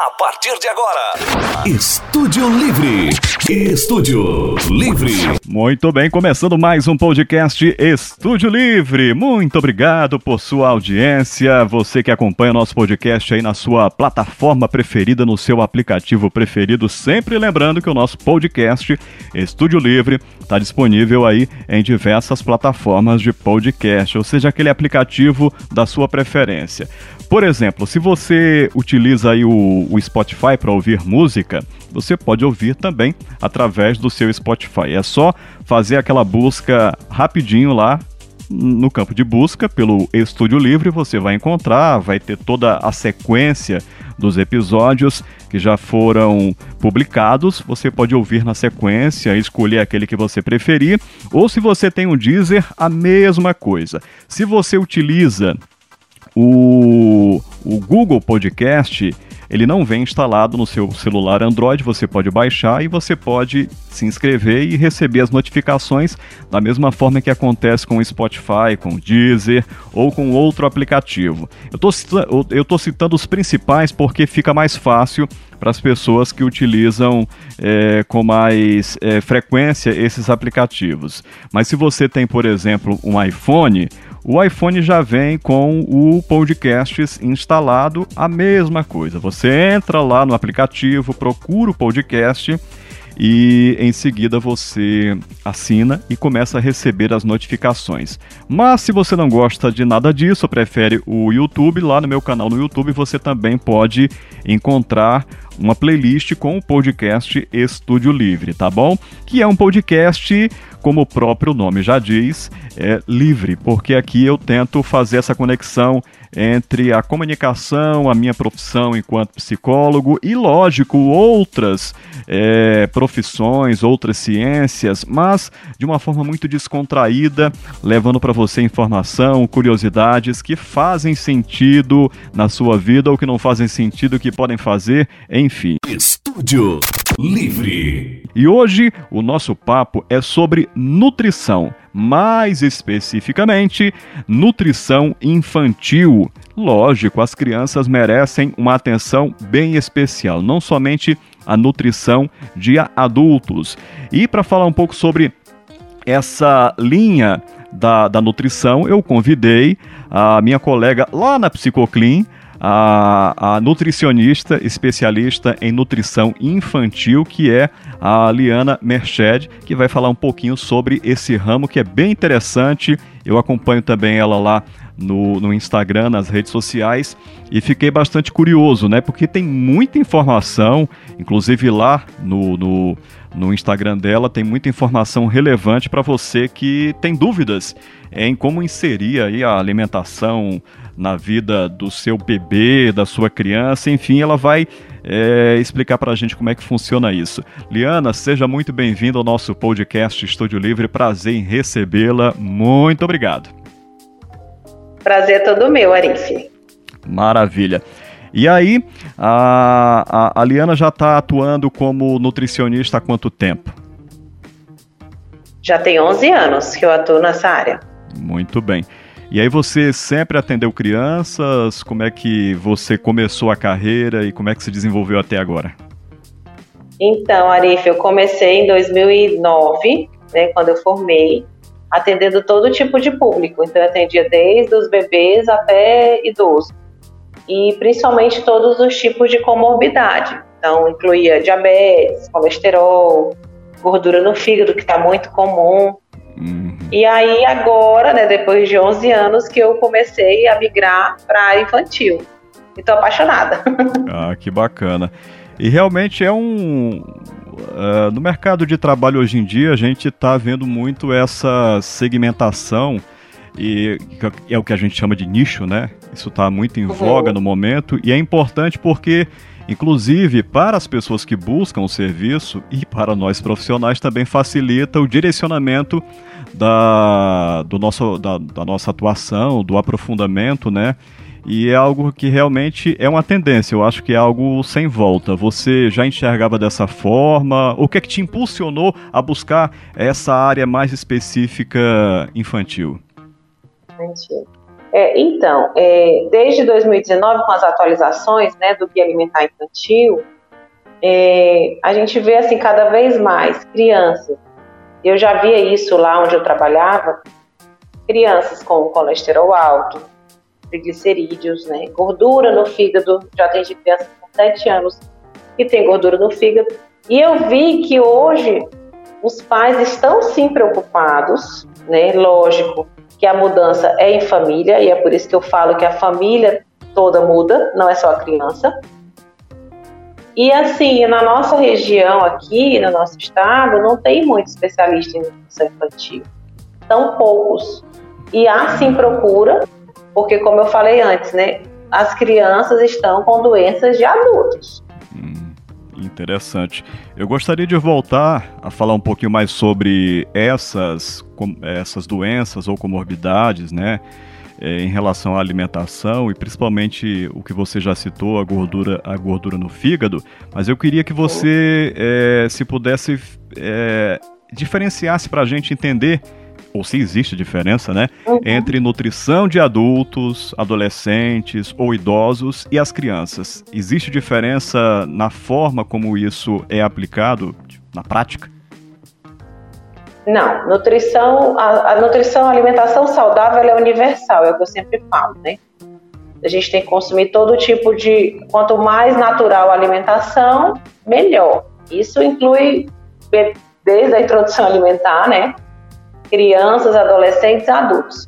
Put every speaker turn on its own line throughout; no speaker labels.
A partir de agora, Estúdio Livre. Estúdio Livre.
Muito bem, começando mais um podcast Estúdio Livre. Muito obrigado por sua audiência. Você que acompanha nosso podcast aí na sua plataforma preferida, no seu aplicativo preferido. Sempre lembrando que o nosso podcast Estúdio Livre está disponível aí em diversas plataformas de podcast, ou seja, aquele aplicativo da sua preferência. Por exemplo, se você utiliza aí o, o Spotify para ouvir música, você pode ouvir também através do seu Spotify. É só fazer aquela busca rapidinho lá no campo de busca pelo Estúdio Livre, você vai encontrar, vai ter toda a sequência dos episódios que já foram publicados. Você pode ouvir na sequência, escolher aquele que você preferir, ou se você tem um Deezer, a mesma coisa. Se você utiliza o, o Google Podcast, ele não vem instalado no seu celular Android, você pode baixar e você pode se inscrever e receber as notificações da mesma forma que acontece com o Spotify, com o Deezer ou com outro aplicativo. Eu estou citando os principais porque fica mais fácil para as pessoas que utilizam é, com mais é, frequência esses aplicativos. Mas se você tem, por exemplo, um iPhone, o iPhone já vem com o Podcasts instalado, a mesma coisa. Você entra lá no aplicativo, procura o podcast e em seguida você assina e começa a receber as notificações. Mas se você não gosta de nada disso, prefere o YouTube, lá no meu canal no YouTube você também pode encontrar uma playlist com o podcast Estúdio Livre, tá bom? Que é um podcast como o próprio nome já diz, é livre, porque aqui eu tento fazer essa conexão entre a comunicação, a minha profissão enquanto psicólogo e, lógico, outras é, profissões, outras ciências, mas de uma forma muito descontraída, levando para você informação, curiosidades que fazem sentido na sua vida ou que não fazem sentido, que podem fazer, enfim.
Estúdio Livre.
E hoje o nosso papo é sobre nutrição, mais especificamente, nutrição infantil. Lógico, as crianças merecem uma atenção bem especial, não somente a nutrição de adultos. E para falar um pouco sobre essa linha da, da nutrição, eu convidei a minha colega lá na Psicoclin, a, a nutricionista especialista em nutrição infantil, que é a Liana Merched, que vai falar um pouquinho sobre esse ramo que é bem interessante. Eu acompanho também ela lá no, no Instagram, nas redes sociais, e fiquei bastante curioso, né? Porque tem muita informação, inclusive lá no, no, no Instagram dela tem muita informação relevante para você que tem dúvidas em como inserir aí a alimentação na vida do seu bebê, da sua criança, enfim, ela vai é, explicar para a gente como é que funciona isso. Liana, seja muito bem-vinda ao nosso podcast Estúdio Livre, prazer em recebê-la, muito obrigado.
Prazer é todo meu, Arif.
Maravilha. E aí, a, a, a Liana já está atuando como nutricionista há quanto tempo?
Já tem 11 anos que eu atuo nessa área.
Muito bem. E aí você sempre atendeu crianças? Como é que você começou a carreira e como é que se desenvolveu até agora?
Então, Arif, eu comecei em 2009, né, quando eu formei, atendendo todo tipo de público. Então, eu atendia desde os bebês até idosos. E principalmente todos os tipos de comorbidade. Então, incluía diabetes, colesterol, gordura no fígado, que está muito comum. Uhum. E aí agora, né, depois de 11 anos, que eu comecei a migrar para infantil. Estou apaixonada.
Ah, que bacana. E realmente é um. Uh, no mercado de trabalho hoje em dia, a gente está vendo muito essa segmentação, e é o que a gente chama de nicho, né? Isso está muito em uhum. voga no momento, e é importante porque Inclusive, para as pessoas que buscam o serviço e para nós profissionais também facilita o direcionamento da, do nosso, da, da nossa atuação, do aprofundamento, né? E é algo que realmente é uma tendência, eu acho que é algo sem volta. Você já enxergava dessa forma? O que é que te impulsionou a buscar essa área mais específica infantil?
É, então, é, desde 2019, com as atualizações né, do Guia Alimentar Infantil, é, a gente vê assim cada vez mais crianças. Eu já via isso lá onde eu trabalhava, crianças com colesterol alto, triglicerídeos, né, gordura no fígado. Já atendi crianças com 7 anos que tem gordura no fígado. E eu vi que hoje os pais estão sim preocupados, né? Lógico que a mudança é em família e é por isso que eu falo que a família toda muda, não é só a criança. E assim, na nossa região aqui, no nosso estado, não tem muito especialista em nutrição infantil. São poucos. E há sim procura, porque como eu falei antes, né, as crianças estão com doenças de adultos.
Hum, interessante. Eu gostaria de voltar a falar um pouquinho mais sobre essas, essas doenças ou comorbidades, né? É, em relação à alimentação e principalmente o que você já citou, a gordura, a gordura no fígado, mas eu queria que você, é, se pudesse, é, diferenciasse para a gente entender ou se existe diferença, né, uhum. entre nutrição de adultos, adolescentes ou idosos e as crianças. Existe diferença na forma como isso é aplicado na prática?
Não, nutrição, a, a nutrição, a alimentação saudável é universal, é o que eu sempre falo, né? A gente tem que consumir todo tipo de. Quanto mais natural a alimentação, melhor. Isso inclui desde a introdução alimentar, né? Crianças, adolescentes, adultos.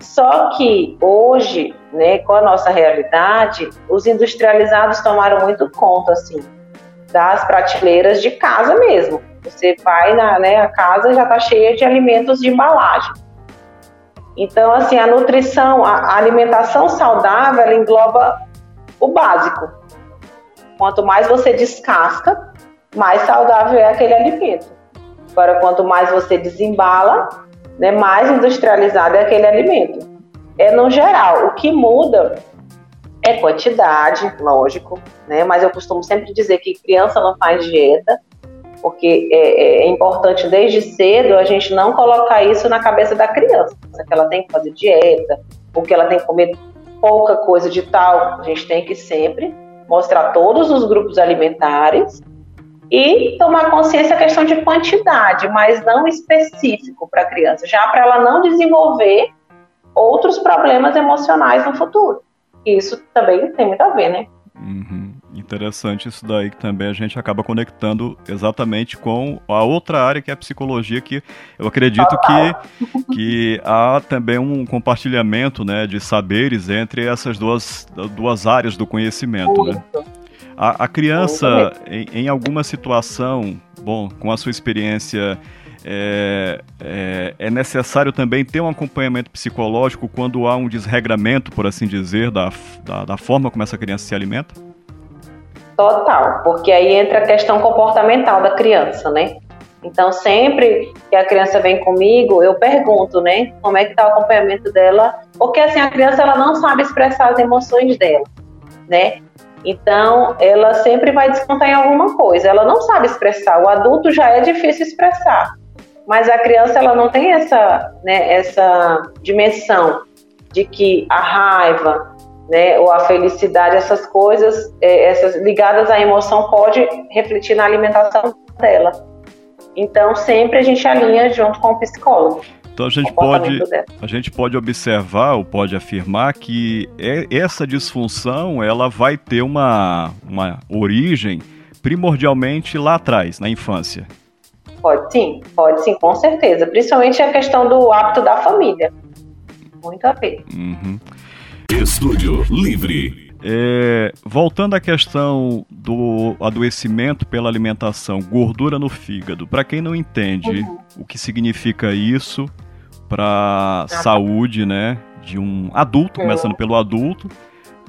Só que hoje, né, com a nossa realidade, os industrializados tomaram muito conta, assim, das prateleiras de casa mesmo. Você vai na né, a casa já está cheia de alimentos de embalagem. Então, assim, a nutrição, a, alimentação saudável, ela engloba o básico. Quanto mais você descasca, mais saudável é aquele alimento. Agora, quanto mais você desembala, né, mais industrializado é aquele alimento. É no geral. O que muda é quantidade, lógico, né? Mas eu costumo sempre dizer que criança não faz dieta, porque é, é, importante desde cedo a gente não colocar isso na cabeça da criança, que ela tem que fazer dieta, ou que ela tem que comer pouca coisa de tal. A gente tem que sempre mostrar todos os grupos alimentares e tomar consciência a questão de quantidade, mas não específico para a criança, já para ela não desenvolver outros problemas emocionais no futuro. Isso também tem muito a ver, né?
Uhum. Interessante isso daí que também a gente acaba conectando exatamente com a outra área que é a psicologia, que eu acredito que, que há também um compartilhamento né, de saberes entre essas duas, duas áreas do conhecimento. Né? A, a criança, em, em alguma situação, bom, com a sua experiência é, é, é, necessário também ter um acompanhamento psicológico quando há um desregramento, por assim dizer, da, da, da, forma como essa criança se alimenta?
Total, porque aí entra a questão comportamental da criança, né? Então, sempre que a criança vem comigo, eu pergunto, né, como é que está o acompanhamento dela, porque assim, a criança ela não sabe expressar as emoções dela, né? Então, ela sempre vai descontar em alguma coisa, ela não sabe expressar, o adulto já é difícil expressar, mas a criança ela não tem essa, né, essa dimensão de que a raiva, né, ou a felicidade, essas coisas, é, essas ligadas à emoção, pode refletir na alimentação dela. Então, sempre a gente alinha junto com o psicólogo.
Então a gente pode a gente pode observar ou pode afirmar que é, essa disfunção ela vai ter uma, uma origem primordialmente lá atrás, na infância.
Pode sim, pode sim, com certeza. Principalmente a questão do hábito da família. Muito a ver.
Uhum.
Estúdio Livre.
É, voltando à questão do adoecimento pela alimentação, gordura no fígado. Para quem não entende uhum. o que significa isso para a saúde, né, de um adulto, uhum. começando pelo adulto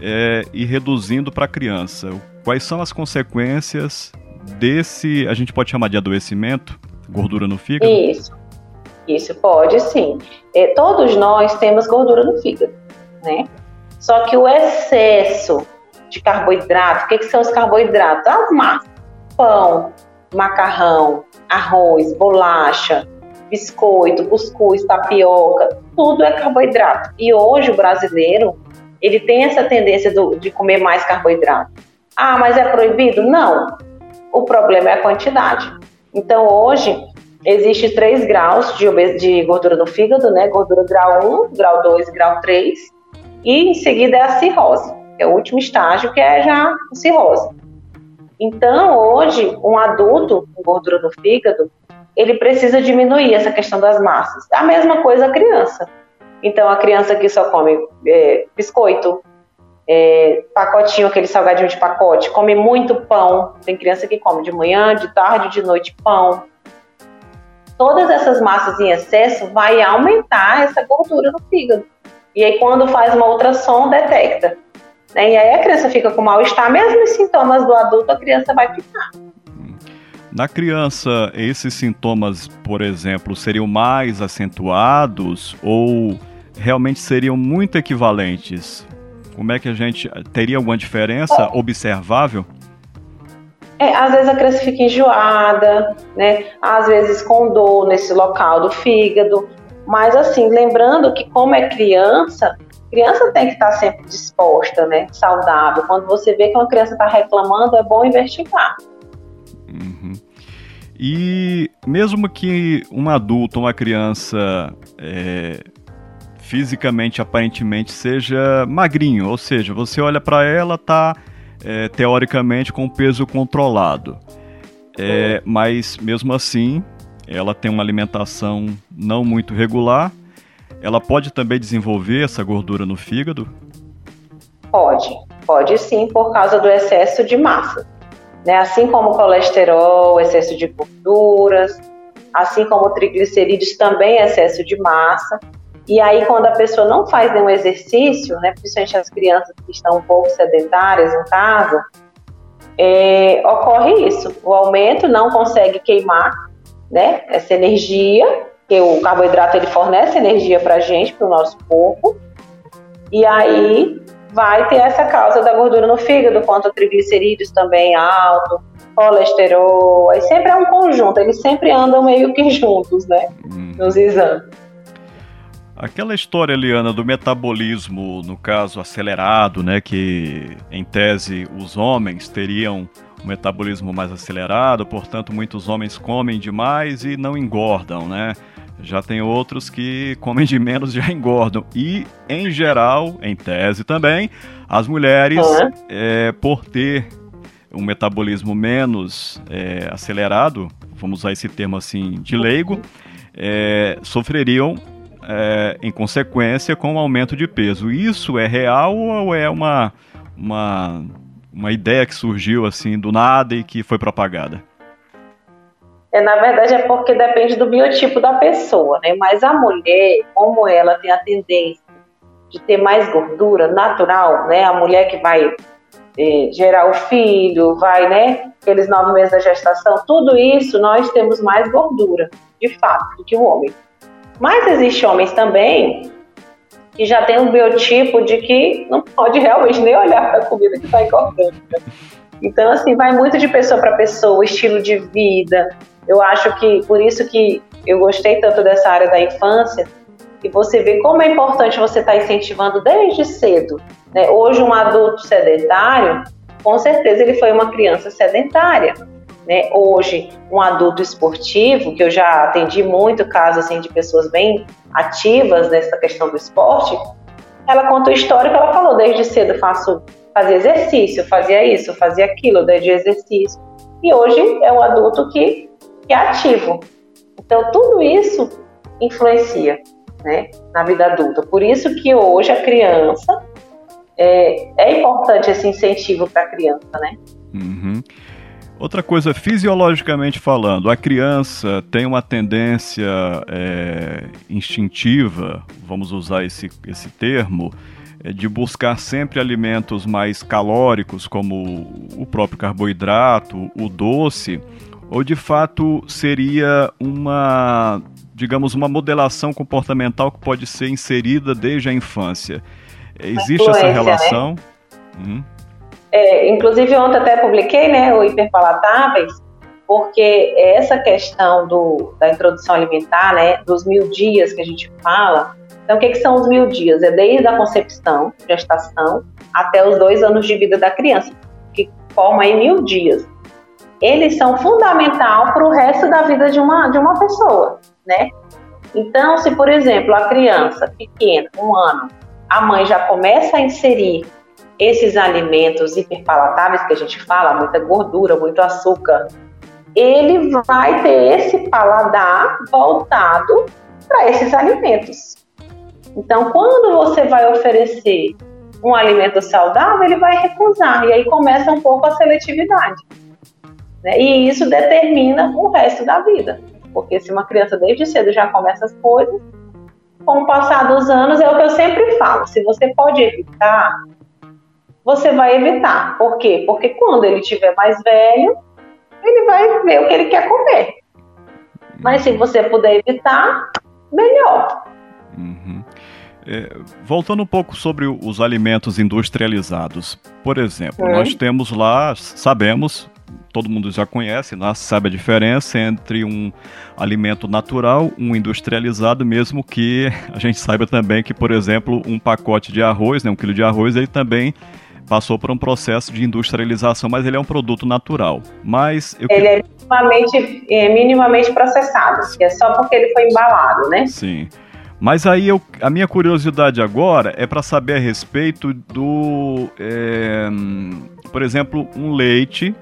é, e reduzindo para a criança. Quais são as consequências desse, a gente pode chamar de adoecimento, gordura no fígado?
Isso, isso pode sim. É, todos nós temos gordura no fígado, né? Só que o excesso de carboidrato, o que, que são os carboidratos? As massas, pão, macarrão, arroz, bolacha, biscoito, cuscuz, tapioca, tudo é carboidrato. E hoje o brasileiro, ele tem essa tendência do, de comer mais carboidrato. Ah, mas é proibido? Não. O problema é a quantidade. Então hoje existe três graus de, de gordura no fígado, né? Gordura grau 1, grau 2 grau 3. E em seguida é a cirrose, que é o último estágio, que é já a cirrose. Então, hoje, um adulto com gordura no fígado, ele precisa diminuir essa questão das massas. A mesma coisa a criança. Então, a criança que só come é, biscoito, é, pacotinho, aquele salgadinho de pacote, come muito pão. Tem criança que come de manhã, de tarde, de noite pão. Todas essas massas em excesso vai aumentar essa gordura no fígado. E aí, quando faz uma ultrassom, detecta. Né? E aí a criança fica com mal-estar, mesmo os sintomas do adulto, a criança vai ficar.
Na criança, esses sintomas, por exemplo, seriam mais acentuados ou realmente seriam muito equivalentes? Como é que a gente teria alguma diferença é. observável?
É, às vezes a criança fica enjoada, né? Às vezes com dor nesse local do fígado. Mas assim, lembrando que como é criança, criança tem que estar sempre disposta, né? Saudável. Quando você vê que uma criança está reclamando, é bom investigar.
Uhum. E mesmo que um adulto, uma criança é, fisicamente, aparentemente, seja magrinho, ou seja, você olha para ela, tá é, teoricamente com peso controlado. É, mas mesmo assim, ela tem uma alimentação não muito regular. Ela pode também desenvolver essa gordura no fígado?
Pode, pode sim, por causa do excesso de massa né? Assim como colesterol, excesso de gorduras, assim como triglicerídeos também excesso de massa. E aí, quando a pessoa não faz nenhum exercício, né, principalmente as crianças que estão um pouco sedentárias em casa, é, ocorre isso. O aumento não consegue queimar né, essa energia, que o carboidrato ele fornece energia para a gente, para o nosso corpo. E aí vai ter essa causa da gordura no fígado, quanto a triglicerídeos também alto, colesterol, aí sempre é um conjunto, eles sempre andam meio que juntos, né, hum. nos exames.
Aquela história, Liana, do metabolismo, no caso acelerado, né, que em tese os homens teriam um metabolismo mais acelerado, portanto muitos homens comem demais e não engordam, né? Já tem outros que comem de menos e já engordam. E, em geral, em tese também, as mulheres, é, por ter um metabolismo menos é, acelerado, vamos usar esse termo assim de leigo, é, sofreriam em consequência com o aumento de peso. Isso é real ou é uma, uma, uma ideia que surgiu assim do nada e que foi propagada?
É, na verdade, é porque depende do biotipo da pessoa, né? Mas a mulher, como ela tem a tendência de ter mais gordura natural, né? A mulher que vai é, gerar o filho, vai, né? Aqueles nove meses da gestação, tudo isso nós temos mais gordura, de fato, do que o homem. Mas existe homens também que já tem um biotipo de que não pode realmente nem olhar para a comida que está engordando. Né? Então, assim, vai muito de pessoa para pessoa, estilo de vida, eu acho que por isso que eu gostei tanto dessa área da infância, e você vê como é importante você estar tá incentivando desde cedo. Né? Hoje, um adulto sedentário, com certeza ele foi uma criança sedentária. Né? Hoje, um adulto esportivo, que eu já atendi muito casos assim, de pessoas bem ativas nessa questão do esporte, ela contou a história que ela falou desde cedo, faço, fazia exercício, fazia isso, fazia aquilo, desde exercício. E hoje é um adulto que que é ativo. Então, tudo isso influencia né, na vida adulta. Por isso que hoje a criança é, é importante esse incentivo para a criança, né?
Uhum. Outra coisa, fisiologicamente falando, a criança tem uma tendência é, instintiva, vamos usar esse, esse termo, é, de buscar sempre alimentos mais calóricos, como o próprio carboidrato, o doce, ou de fato seria uma, digamos, uma modelação comportamental que pode ser inserida desde a infância? Existe essa né? relação? Né?
Hum. É, inclusive ontem até publiquei, né, o hiperpalatáveis, porque essa questão do, da introdução alimentar, né, dos mil dias que a gente fala, então o que, que são os mil dias? É desde a concepção, gestação, até os dois anos de vida da criança, que forma aí mil dias. Eles são fundamental para o resto da vida de uma, de uma pessoa, né? Então, se por exemplo a criança pequena, um ano, a mãe já começa a inserir esses alimentos hiperpalatáveis que a gente fala, muita gordura, muito açúcar, ele vai ter esse paladar voltado para esses alimentos. Então, quando você vai oferecer um alimento saudável, ele vai recusar, e aí começa um pouco a seletividade. Né? E isso determina o resto da vida. Porque se uma criança desde cedo já começa as coisas, com o passar dos anos, é o que eu sempre falo: se você pode evitar, você vai evitar. Por quê? Porque quando ele estiver mais velho, ele vai ver o que ele quer comer. Mas se você puder evitar, melhor.
Uhum. É, voltando um pouco sobre os alimentos industrializados. Por exemplo, nós temos lá, sabemos, todo mundo já conhece, né, sabe a diferença entre um alimento natural, um industrializado, mesmo que a gente saiba também que, por exemplo, um pacote de arroz, né, um quilo de arroz, ele também passou por um processo de industrialização, mas ele é um produto natural. Mas
eu... ele é minimamente, é minimamente processado, é só porque ele foi embalado, né?
Sim. Mas aí eu, a minha curiosidade agora é para saber a respeito do, é, por exemplo, um leite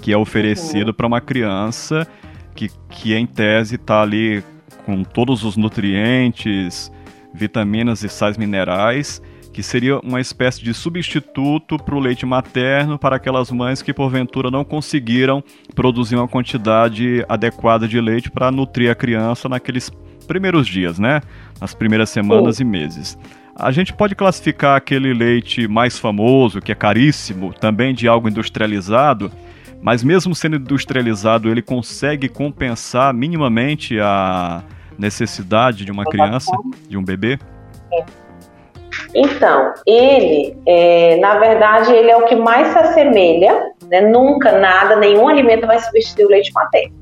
que é oferecido uhum. para uma criança que, que em tese está ali com todos os nutrientes, vitaminas e sais minerais que seria uma espécie de substituto para o leite materno para aquelas mães que porventura não conseguiram produzir uma quantidade adequada de leite para nutrir a criança naqueles primeiros dias, né? Nas primeiras semanas oh. e meses. A gente pode classificar aquele leite mais famoso, que é caríssimo, também de algo industrializado, mas mesmo sendo industrializado, ele consegue compensar minimamente a necessidade de uma criança, de um bebê?
É. Então, ele, é, na verdade, ele é o que mais se assemelha, né? nunca nada, nenhum alimento vai substituir o leite materno.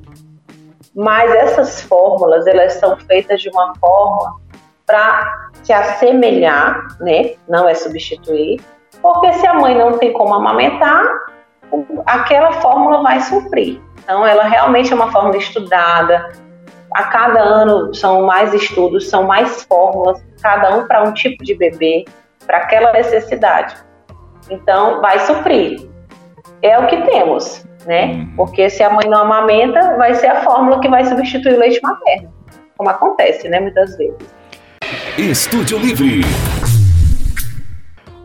Mas essas fórmulas, elas são feitas de uma forma para se assemelhar, né? Não é substituir, porque se a mãe não tem como amamentar, aquela fórmula vai suprir. Então, ela realmente é uma fórmula estudada. A cada ano são mais estudos, são mais fórmulas cada um para um tipo de bebê, para aquela necessidade. Então, vai suprir. É o que temos, né? Uhum. Porque se a mãe não amamenta, vai ser a fórmula que vai substituir o leite materno, como acontece, né, muitas vezes.
Estúdio Livre.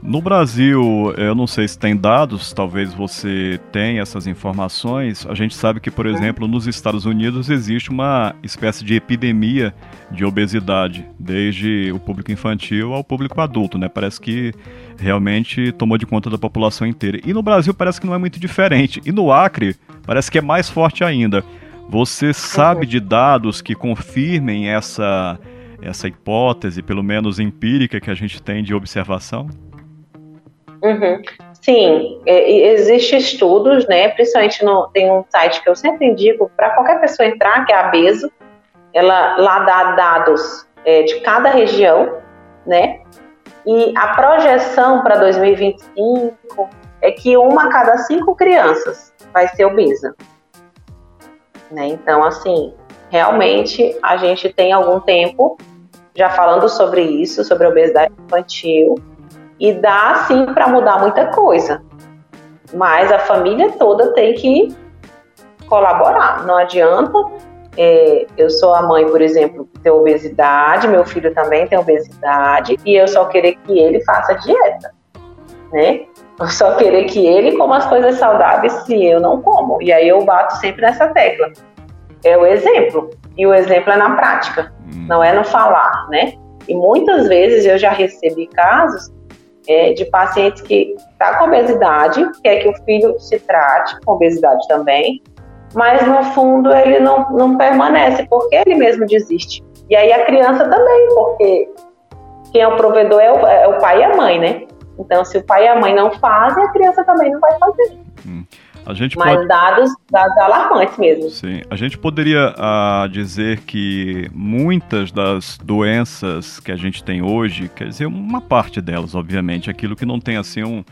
No Brasil, eu não sei se tem dados, talvez você tenha essas informações. A gente sabe que, por exemplo, nos Estados Unidos existe uma espécie de epidemia de obesidade, desde o público infantil ao público adulto, né? Parece que realmente tomou de conta da população inteira. E no Brasil parece que não é muito diferente. E no Acre parece que é mais forte ainda. Você sabe de dados que confirmem essa essa hipótese, pelo menos empírica, que a gente tem de observação?
Uhum. Sim, é, existem estudos, né? Principalmente no, tem um site que eu sempre indico para qualquer pessoa entrar, que é a Beso. Ela lá dá dados é, de cada região, né? E a projeção para 2025 é que uma a cada cinco crianças vai ser obesa. Né? Então, assim, realmente a gente tem algum tempo já falando sobre isso, sobre a obesidade infantil, e dá sim para mudar muita coisa. Mas a família toda tem que colaborar. Não adianta. É, eu sou a mãe, por exemplo, que tem obesidade, meu filho também tem obesidade, e eu só querer que ele faça dieta, né? Eu só querer que ele coma as coisas saudáveis se eu não como. E aí eu bato sempre nessa tecla. É o exemplo. E o exemplo é na prática, hum. não é no falar, né? E muitas vezes eu já recebi casos é, de pacientes que tá com obesidade, quer que o filho se trate com obesidade também, mas no fundo ele não, não permanece, porque ele mesmo desiste. E aí a criança também, porque quem é o provedor é o, é o pai e a mãe, né? Então, se o pai e a mãe não fazem, a criança também não vai fazer. Hum.
A gente
Mas
pode...
dados, dados alarmantes mesmo.
Sim, a gente poderia uh, dizer que muitas das doenças que a gente tem hoje, quer dizer, uma parte delas, obviamente, aquilo que não tem assim um,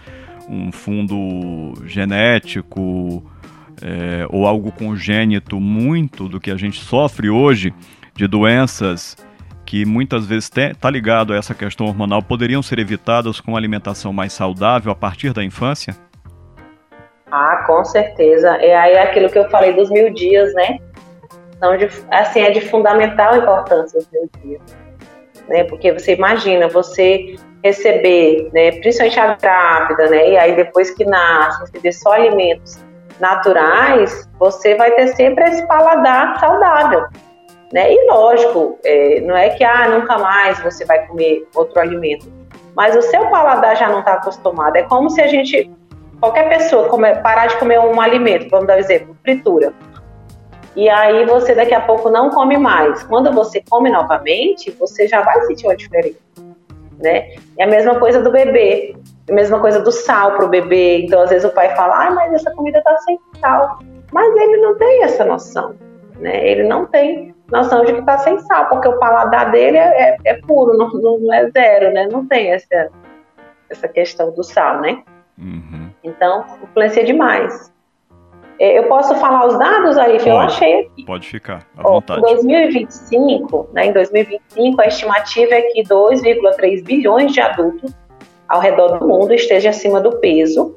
um fundo genético é, ou algo congênito, muito do que a gente sofre hoje de doenças que muitas vezes está ligado a essa questão hormonal, poderiam ser evitadas com uma alimentação mais saudável a partir da infância?
Ah, com certeza. É aí aquilo que eu falei dos mil dias, né? Então, de, assim, é de fundamental importância os mil dias. Né? Porque você imagina, você receber, né, principalmente a grávida, né, e aí depois que nasce, receber só alimentos naturais, você vai ter sempre esse paladar saudável. Né? E lógico, é, não é que ah, nunca mais você vai comer outro alimento, mas o seu paladar já não está acostumado. É como se a gente qualquer pessoa comer, parar de comer um alimento, vamos dar um exemplo, fritura. E aí você daqui a pouco não come mais. Quando você come novamente, você já vai sentir uma diferença, né? É a mesma coisa do bebê, a mesma coisa do sal para o bebê. Então às vezes o pai fala, ah, mas essa comida tá sem sal, mas ele não tem essa noção, né? Ele não tem noção de que tá sem sal, porque o paladar dele é, é, é puro, não, não é zero, né? Não tem essa essa questão do sal, né? Uhum. Então, influencia demais. É, eu posso falar os dados aí que eu achei aqui.
Pode ficar, à vontade.
Em 2025, né, em 2025, a estimativa é que 2,3 bilhões de adultos ao redor do mundo estejam acima do peso,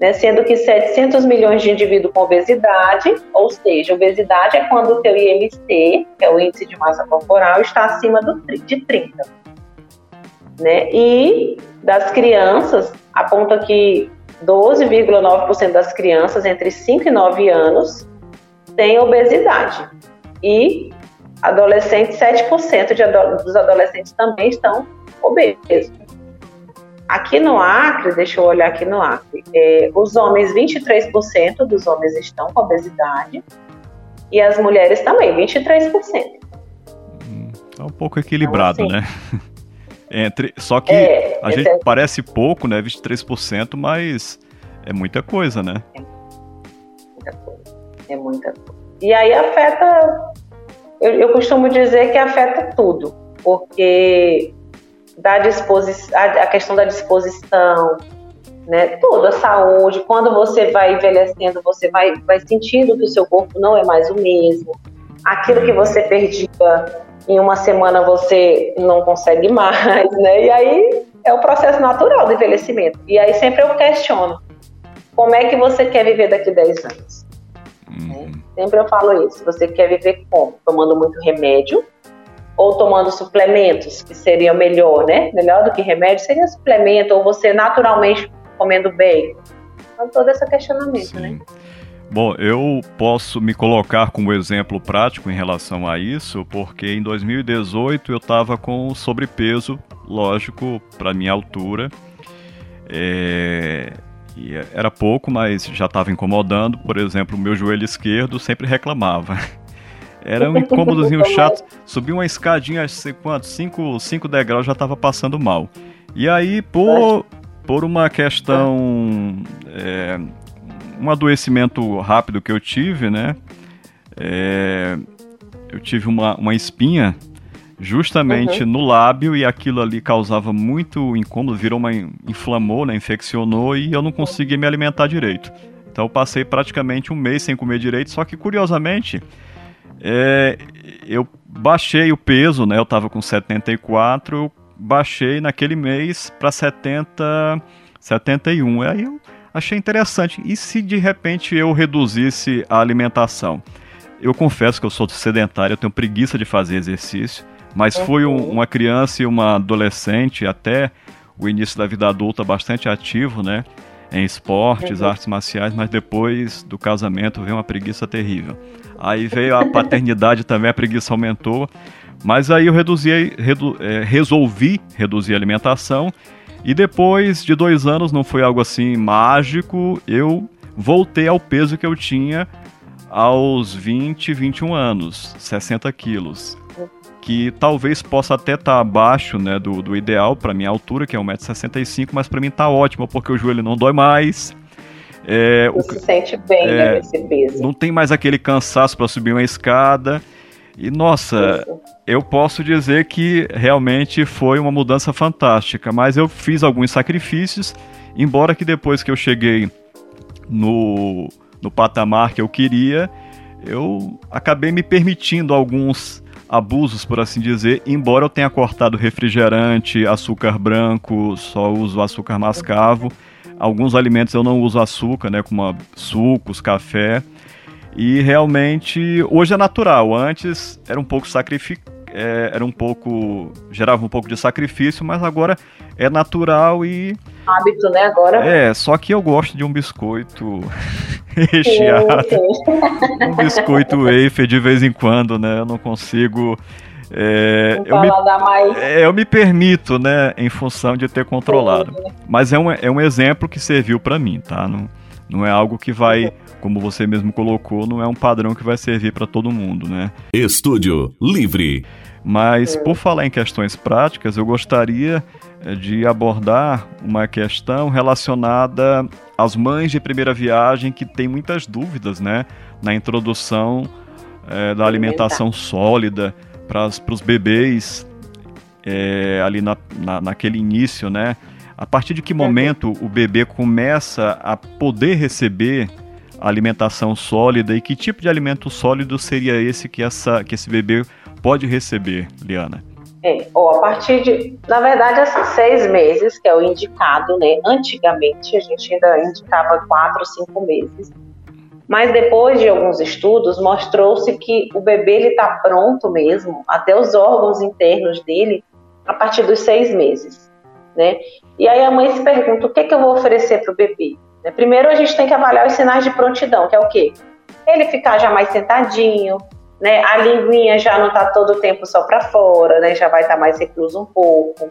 né, sendo que 700 milhões de indivíduos com obesidade, ou seja, obesidade é quando o teu IMC, que é o índice de massa corporal, está acima do, de 30. Né? E das crianças, aponta que 12,9% das crianças entre 5 e 9 anos têm obesidade. E adolescentes, 7% de ado dos adolescentes também estão obesos. Aqui no Acre, deixa eu olhar aqui no Acre, é, os homens, 23% dos homens estão com obesidade e as mulheres também, 23%.
Hum, tá um pouco equilibrado, então, assim, né? Entre, só que é, a gente é... parece pouco, né? 23%, mas é muita coisa, né? É
muita coisa. É muita coisa. E aí afeta. Eu, eu costumo dizer que afeta tudo, porque da disposição, a, a questão da disposição, né? Tudo, a saúde. Quando você vai envelhecendo, você vai, vai sentindo que o seu corpo não é mais o mesmo. Aquilo que você perdia em uma semana você não consegue mais, né? E aí é o processo natural do envelhecimento. E aí sempre eu questiono: como é que você quer viver daqui a 10 anos? Uhum. Sempre eu falo isso. Você quer viver como? Tomando muito remédio ou tomando suplementos, que seria melhor, né? Melhor do que remédio seria suplemento, ou você naturalmente comendo bem. Então, todo esse questionamento? Sim. né?
Bom, eu posso me colocar como exemplo prático em relação a isso, porque em 2018 eu estava com sobrepeso, lógico, para minha altura. É... era pouco, mas já estava incomodando. Por exemplo, o meu joelho esquerdo sempre reclamava. Era um incômodozinho chato. Subir uma escadinha, sei quanto, 5 cinco, degraus já estava passando mal. E aí, por, por uma questão é, um adoecimento rápido que eu tive, né? É, eu tive uma, uma espinha justamente uhum. no lábio e aquilo ali causava muito incômodo, virou uma inflamou, né, infeccionou e eu não conseguia me alimentar direito. Então eu passei praticamente um mês sem comer direito, só que curiosamente é, eu baixei o peso, né? Eu estava com 74, eu baixei naquele mês para 70, 71. Aí eu achei interessante. E se de repente eu reduzisse a alimentação? Eu confesso que eu sou sedentário, eu tenho preguiça de fazer exercício, mas fui um, uma criança e uma adolescente até o início da vida adulta bastante ativo, né? Em esportes, uhum. artes marciais, mas depois do casamento veio uma preguiça terrível. Aí veio a paternidade também, a preguiça aumentou. Mas aí eu reduzi, redu, é, resolvi reduzir a alimentação e depois de dois anos, não foi algo assim mágico, eu voltei ao peso que eu tinha aos 20, 21 anos, 60 quilos. Que talvez possa até estar tá abaixo né, do, do ideal para minha altura, que é 1,65m, mas para mim tá ótimo, porque o joelho não dói mais,
É, o, se sente bem é, né, nesse peso.
Não tem mais aquele cansaço para subir uma escada. E nossa, eu posso dizer que realmente foi uma mudança fantástica, mas eu fiz alguns sacrifícios, embora que depois que eu cheguei no, no patamar que eu queria, eu acabei me permitindo alguns abusos, por assim dizer, embora eu tenha cortado refrigerante, açúcar branco, só uso açúcar mascavo. Alguns alimentos eu não uso açúcar, né, como sucos, café. E realmente hoje é natural. Antes era um pouco sacrificado. É, era um pouco. gerava um pouco de sacrifício, mas agora é natural e.
Hábito, né? Agora.
É, só que eu gosto de um biscoito recheado. um biscoito wafer de vez em quando, né? Eu não consigo. É, eu, me, é, eu me permito, né, em função de ter controlado. Mas é um, é um exemplo que serviu para mim, tá? Não, não é algo que vai, como você mesmo colocou, não é um padrão que vai servir para todo mundo, né?
Estúdio Livre.
Mas por falar em questões práticas, eu gostaria eh, de abordar uma questão relacionada às mães de primeira viagem que têm muitas dúvidas, né, na introdução é, da alimentação sólida para os bebês é, ali na, na, naquele início, né? A partir de que momento o bebê começa a poder receber alimentação sólida e que tipo de alimento sólido seria esse que, essa, que esse bebê pode receber, Liana?
É, ou a partir de, na verdade, esses seis meses, que é o indicado, né? Antigamente a gente ainda indicava quatro, cinco meses. Mas depois de alguns estudos, mostrou-se que o bebê está pronto mesmo, até os órgãos internos dele, a partir dos seis meses, né? E aí a mãe se pergunta, o que, é que eu vou oferecer para o bebê? Né? Primeiro a gente tem que avaliar os sinais de prontidão, que é o quê? Ele ficar já mais sentadinho, né? A linguinha já não está todo o tempo só para fora, né? Já vai estar tá mais recluso um pouco.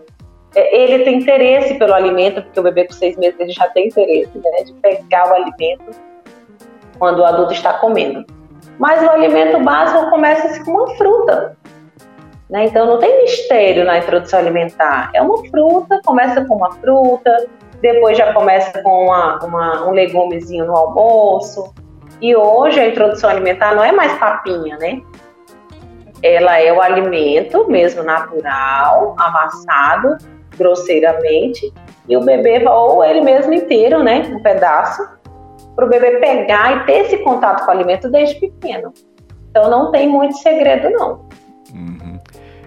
É, ele tem interesse pelo alimento, porque o bebê com seis meses ele já tem interesse, né? De pegar o alimento quando o adulto está comendo. Mas o alimento básico começa com uma fruta. Né? Então não tem mistério na introdução alimentar. É uma fruta, começa com uma fruta, depois já começa com uma, uma, um legumezinho no almoço, e hoje a introdução alimentar não é mais papinha, né? Ela é o alimento mesmo natural, amassado grosseiramente, e o bebê, ou ele mesmo inteiro, né? Um pedaço, para o bebê pegar e ter esse contato com o alimento desde pequeno. Então não tem muito segredo, não.
Uhum.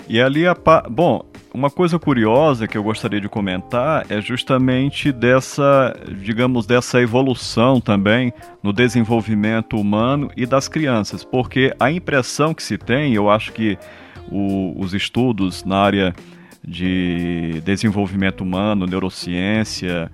E ali, a pa... bom, uma coisa curiosa que eu gostaria de comentar é justamente dessa, digamos, dessa evolução também no desenvolvimento humano e das crianças, porque a impressão que se tem, eu acho que o, os estudos na área de desenvolvimento humano, neurociência,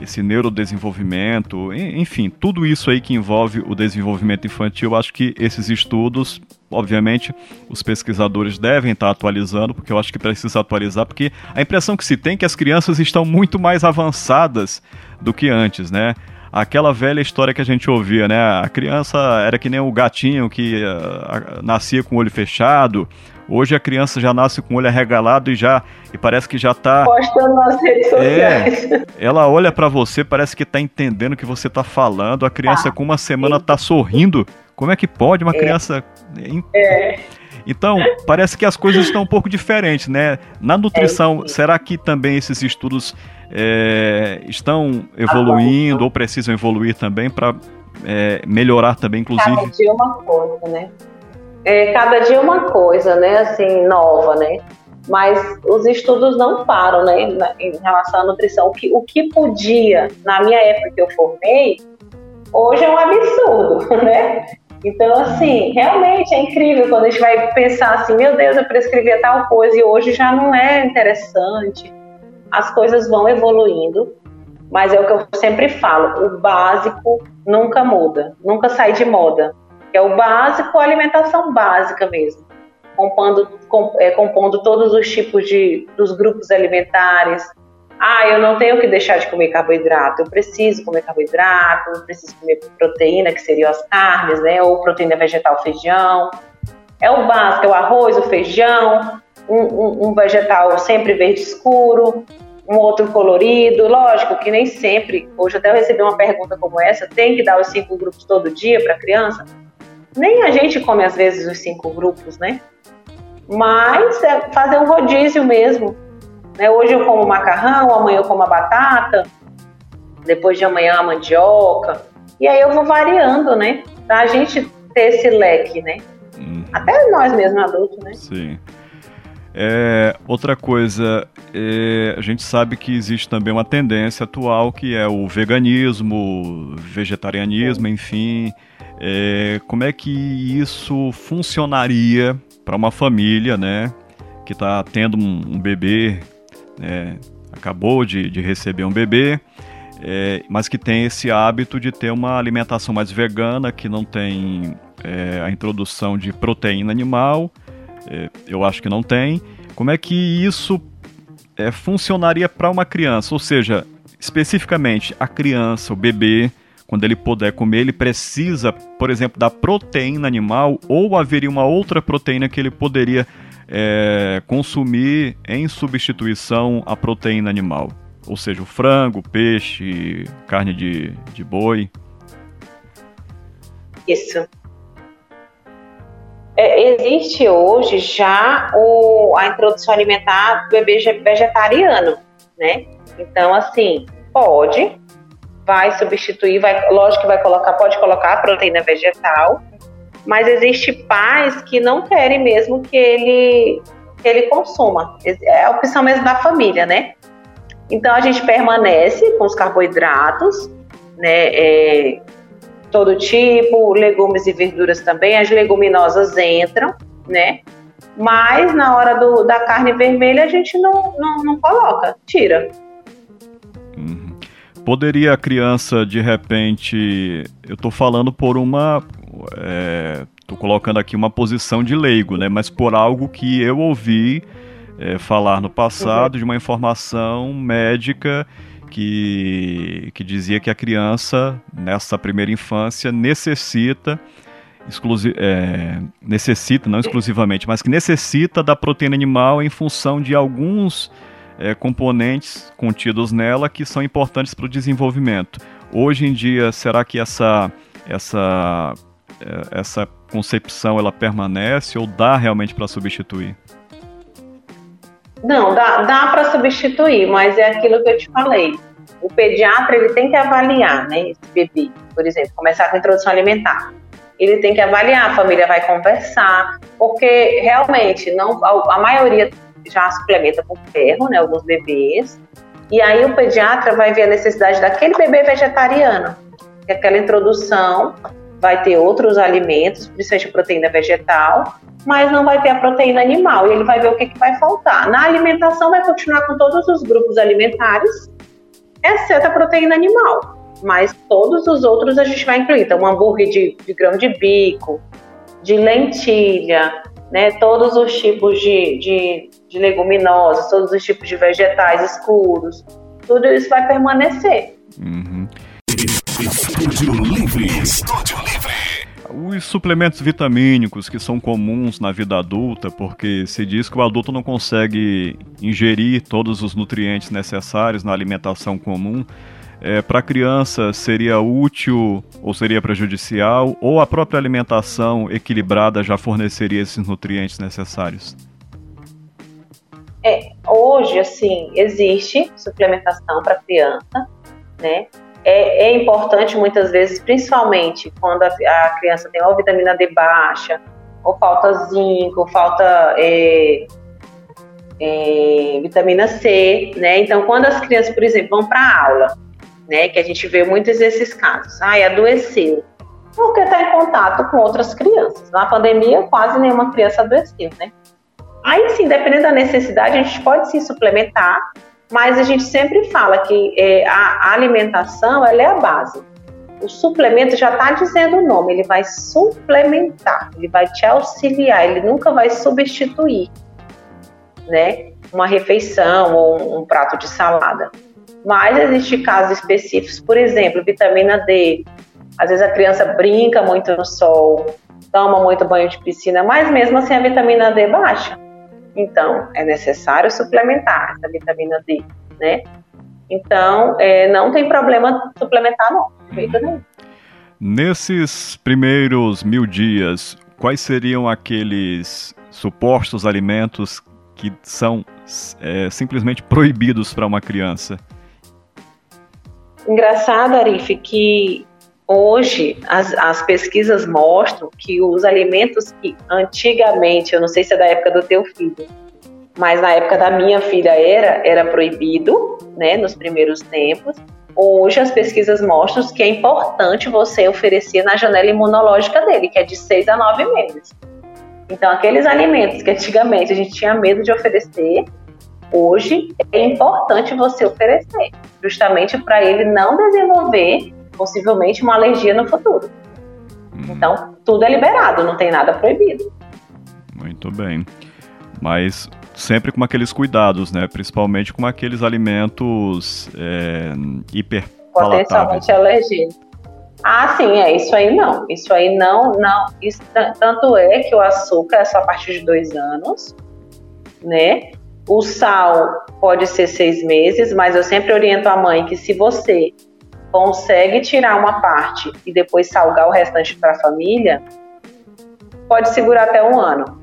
esse neurodesenvolvimento, enfim, tudo isso aí que envolve o desenvolvimento infantil, acho que esses estudos, obviamente, os pesquisadores devem estar atualizando, porque eu acho que precisa atualizar, porque a impressão que se tem é que as crianças estão muito mais avançadas do que antes, né? Aquela velha história que a gente ouvia, né? A criança era que nem o gatinho que uh, nascia com o olho fechado, Hoje a criança já nasce com o olho arregalado e já e parece que já está
postando nas redes é, sociais.
É, ela olha para você, parece que está entendendo o que você está falando. A criança tá. com uma semana está sorrindo. Como é que pode uma é. criança
É.
Então, parece que as coisas estão um pouco diferentes, né? Na nutrição, é será que também esses estudos é, estão evoluindo ah, ou precisam evoluir também para é, melhorar também, inclusive?
Cada dia uma coisa, né? é, cada dia uma coisa, né, assim, nova, né? Mas os estudos não param, né, em relação à nutrição. O que, o que podia, na minha época que eu formei, hoje é um absurdo, né? Então, assim, realmente é incrível quando a gente vai pensar assim, meu Deus, eu prescrevia tal coisa e hoje já não é interessante. As coisas vão evoluindo, mas é o que eu sempre falo, o básico nunca muda, nunca sai de moda é o básico, a alimentação básica mesmo, compondo, é, compondo todos os tipos de dos grupos alimentares. Ah, eu não tenho que deixar de comer carboidrato, eu preciso comer carboidrato, eu preciso comer proteína, que seriam as carnes, né? Ou proteína vegetal, feijão. É o básico, é o arroz, o feijão, um, um, um vegetal sempre verde escuro. um outro colorido. Lógico que nem sempre, hoje até eu recebi uma pergunta como essa, tem que dar os cinco grupos todo dia para a criança? Nem a gente come às vezes os cinco grupos, né? Mas é fazer um rodízio mesmo. Né? Hoje eu como macarrão, amanhã eu como a batata, depois de amanhã a mandioca. E aí eu vou variando, né? Pra gente ter esse leque, né? Uhum. Até nós mesmos adultos, né?
Sim. É, outra coisa, é, a gente sabe que existe também uma tendência atual que é o veganismo, vegetarianismo, enfim. É, como é que isso funcionaria para uma família, né, que está tendo um, um bebê, né, acabou de, de receber um bebê, é, mas que tem esse hábito de ter uma alimentação mais vegana, que não tem é, a introdução de proteína animal, é, eu acho que não tem. Como é que isso é, funcionaria para uma criança? Ou seja, especificamente a criança, o bebê, quando ele puder comer, ele precisa, por exemplo, da proteína animal ou haveria uma outra proteína que ele poderia é, consumir em substituição à proteína animal? Ou seja, o frango, peixe, carne de, de boi.
Isso. É, existe hoje já o, a introdução alimentar do bebê vegetariano, né? Então, assim, pode, vai substituir, vai, lógico que vai colocar, pode colocar proteína vegetal, mas existe pais que não querem mesmo que ele, que ele consuma. É a opção mesmo da família, né? Então a gente permanece com os carboidratos, né? É, todo tipo, legumes e verduras também, as leguminosas entram, né? Mas na hora do, da carne vermelha a gente não, não, não coloca, tira.
Uhum. Poderia a criança, de repente, eu estou falando por uma. É, colocando aqui uma posição de leigo, né? Mas por algo que eu ouvi é, falar no passado, de uma informação médica que, que dizia que a criança, nessa primeira infância, necessita, exclusi é, necessita, não exclusivamente, mas que necessita da proteína animal em função de alguns é, componentes contidos nela que são importantes para o desenvolvimento. Hoje em dia, será que essa, essa, essa concepção ela permanece ou dá realmente para substituir?
Não, dá, dá para substituir, mas é aquilo que eu te falei. O pediatra ele tem que avaliar, né, esse bebê, por exemplo, começar com introdução alimentar. Ele tem que avaliar, a família vai conversar, porque realmente não, a, a maioria já suplementa com ferro, né, alguns bebês. E aí o pediatra vai ver a necessidade daquele bebê vegetariano, que aquela introdução vai ter outros alimentos, principalmente proteína vegetal, mas não vai ter a proteína animal. E ele vai ver o que, que vai faltar. Na alimentação, vai continuar com todos os grupos alimentares, exceto a proteína animal. Mas todos os outros a gente vai incluir. Então, um hambúrguer de, de grão de bico, de lentilha, né? Todos os tipos de, de, de leguminosas, todos os tipos de vegetais escuros. Tudo isso vai permanecer.
Uhum. Estúdio Livre. Estúdio Livre. Os suplementos vitamínicos que são comuns na vida adulta, porque se diz que o adulto não consegue ingerir todos os nutrientes necessários na alimentação comum. É, para a criança seria útil ou seria prejudicial, ou a própria alimentação equilibrada já forneceria esses nutrientes necessários?
É, hoje, assim, existe suplementação para criança, né? É, é, importante muitas vezes, principalmente quando a, a, criança tem ou vitamina D baixa, ou falta zinco, ou falta é, é, vitamina C, né? Então, quando as crianças, por exemplo, vão para aula, né, que a gente vê muitos desses casos, ai, adoeceu, porque está em contato com outras crianças. Na pandemia, quase nenhuma criança adoeceu, né? Aí sim, dependendo da necessidade, a gente pode se suplementar mas a gente sempre fala que é, a, alimentação ela é a base. O suplemento já está dizendo o nome, ele vai suplementar, ele vai te auxiliar, ele nunca vai substituir, né? Uma refeição ou um prato de salada. Mas existem casos específicos, por exemplo, vitamina D. Às vezes a criança brinca muito no sol, toma muito banho de piscina, mas mesmo assim a vitamina D baixa. Então, é necessário suplementar essa vitamina D. né? Então, é, não tem problema suplementar, não.
Nesses primeiros mil dias, quais seriam aqueles supostos alimentos que são é, simplesmente proibidos para uma criança?
Engraçado, Arif, que hoje as, as pesquisas mostram que os alimentos que antigamente, eu não sei se é da época do teu filho, mas na época da minha filha era, era proibido, né, nos primeiros tempos. Hoje as pesquisas mostram que é importante você oferecer na janela imunológica dele, que é de 6 a 9 meses. Então, aqueles alimentos que antigamente a gente tinha medo de oferecer, hoje é importante você oferecer, justamente para ele não desenvolver possivelmente uma alergia no futuro. Hum. Então, tudo é liberado, não tem nada proibido.
Muito bem. Mas sempre com aqueles cuidados, né? Principalmente com aqueles alimentos é, hiper
Potencialmente alergênicos. Ah, sim, é isso aí não. Isso aí não, não. Isso, tanto é que o açúcar é só a partir de dois anos, né? O sal pode ser seis meses, mas eu sempre oriento a mãe que se você consegue tirar uma parte e depois salgar o restante para a família, pode segurar até um ano.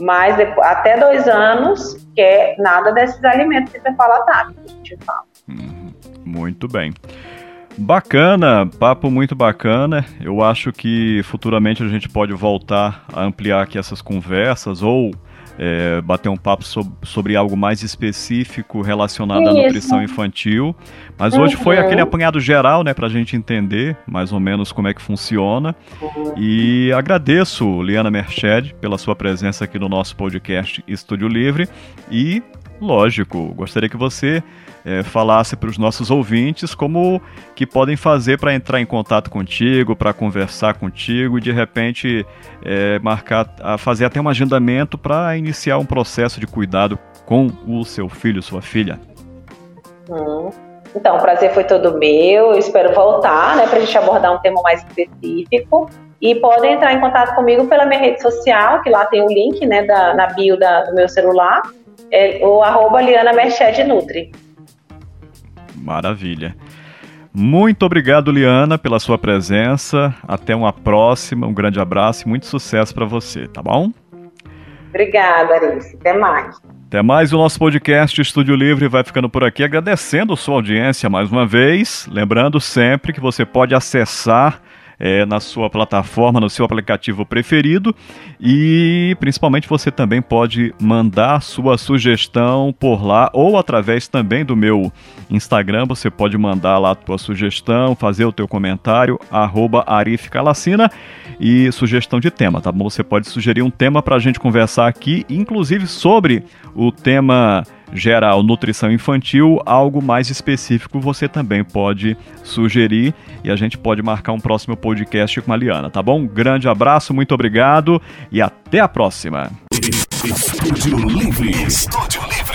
Mas depois, até dois anos, que é nada desses alimentos hiperpalatáveis que a gente fala.
Uhum. Muito bem. Bacana, papo muito bacana. Eu acho que futuramente a gente pode voltar a ampliar aqui essas conversas ou é, bater um papo sobre, sobre, algo mais específico relacionado Isso. à nutrição infantil. Mas uhum. hoje foi uhum. aquele apanhado geral, né, para a gente entender mais ou menos como é que funciona. Uhum. E agradeço, Liana Merched, pela sua presença aqui no nosso podcast Estúdio Livre. E, lógico, gostaria que você é, falasse para os nossos ouvintes como que podem fazer para entrar em contato contigo, para conversar contigo e de repente é, marcar, fazer até um agendamento para iniciar um processo de cuidado com o seu filho, sua filha.
Hum. Então, o prazer foi todo meu. Eu espero voltar, né, para a gente abordar um tema mais específico. E podem entrar em contato comigo pela minha rede social, que lá tem o link, né, da, na bio da, do meu celular, é, o arroba Liana Merched Nutri.
Maravilha. Muito obrigado, Liana, pela sua presença. Até uma próxima. Um grande abraço e muito sucesso para você, tá bom?
Obrigada, Alice. Até mais.
Até mais o nosso podcast Estúdio Livre vai ficando por aqui, agradecendo sua audiência mais uma vez. Lembrando sempre que você pode acessar é, na sua plataforma, no seu aplicativo preferido. E principalmente você também pode mandar sua sugestão por lá ou através também do meu Instagram. Você pode mandar lá a tua sugestão, fazer o teu comentário, arroba Arif Calacina e sugestão de tema, tá bom? Você pode sugerir um tema para a gente conversar aqui, inclusive sobre o tema geral nutrição infantil, algo mais específico você também pode sugerir e a gente pode marcar um próximo podcast com a Liana, tá bom? grande abraço, muito obrigado e até a próxima. Estúdio Livre. Estúdio Livre.